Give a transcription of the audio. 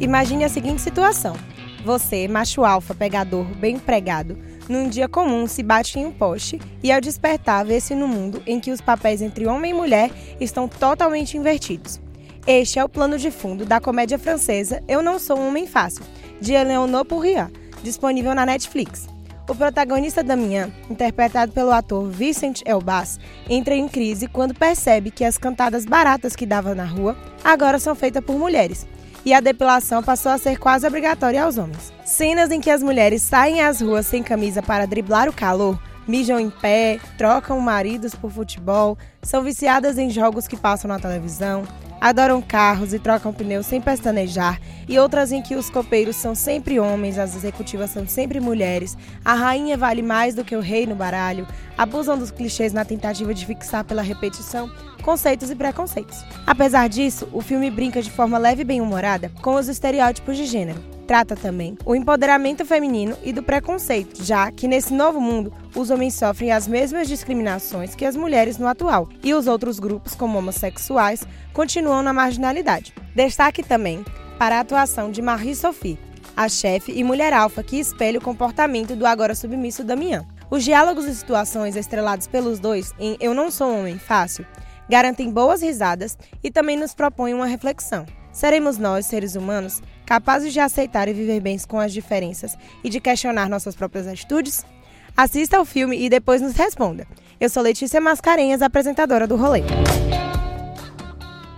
Imagine a seguinte situação: você, macho alfa, pegador, bem empregado, num dia comum se bate em um poste e ao despertar vê-se no mundo em que os papéis entre homem e mulher estão totalmente invertidos. Este é o plano de fundo da comédia francesa Eu Não Sou um Homem Fácil, de Eleonore Pourriat, disponível na Netflix. O protagonista Damien, interpretado pelo ator Vincent Elbaz, entra em crise quando percebe que as cantadas baratas que dava na rua agora são feitas por mulheres e a depilação passou a ser quase obrigatória aos homens. Cenas em que as mulheres saem às ruas sem camisa para driblar o calor, mijam em pé, trocam maridos por futebol, são viciadas em jogos que passam na televisão, adoram carros e trocam pneus sem pestanejar, e outras em que os copeiros são sempre homens, as executivas são sempre mulheres, a rainha vale mais do que o rei no baralho, abusam dos clichês na tentativa de fixar pela repetição conceitos e preconceitos. Apesar disso, o filme brinca de forma leve e bem-humorada com os estereótipos de gênero. Trata também o empoderamento feminino e do preconceito, já que nesse novo mundo os homens sofrem as mesmas discriminações que as mulheres no atual, e os outros grupos, como homossexuais, continuam na marginalidade. Destaque também para a atuação de Marie Sophie, a chefe e mulher alfa que espelha o comportamento do agora submisso Damian. Os diálogos e situações estrelados pelos dois em Eu Não Sou um Homem Fácil garantem boas risadas e também nos propõem uma reflexão. Seremos nós, seres humanos, capazes de aceitar e viver bem com as diferenças e de questionar nossas próprias atitudes? Assista ao filme e depois nos responda. Eu sou Letícia Mascarenhas, apresentadora do Rolê.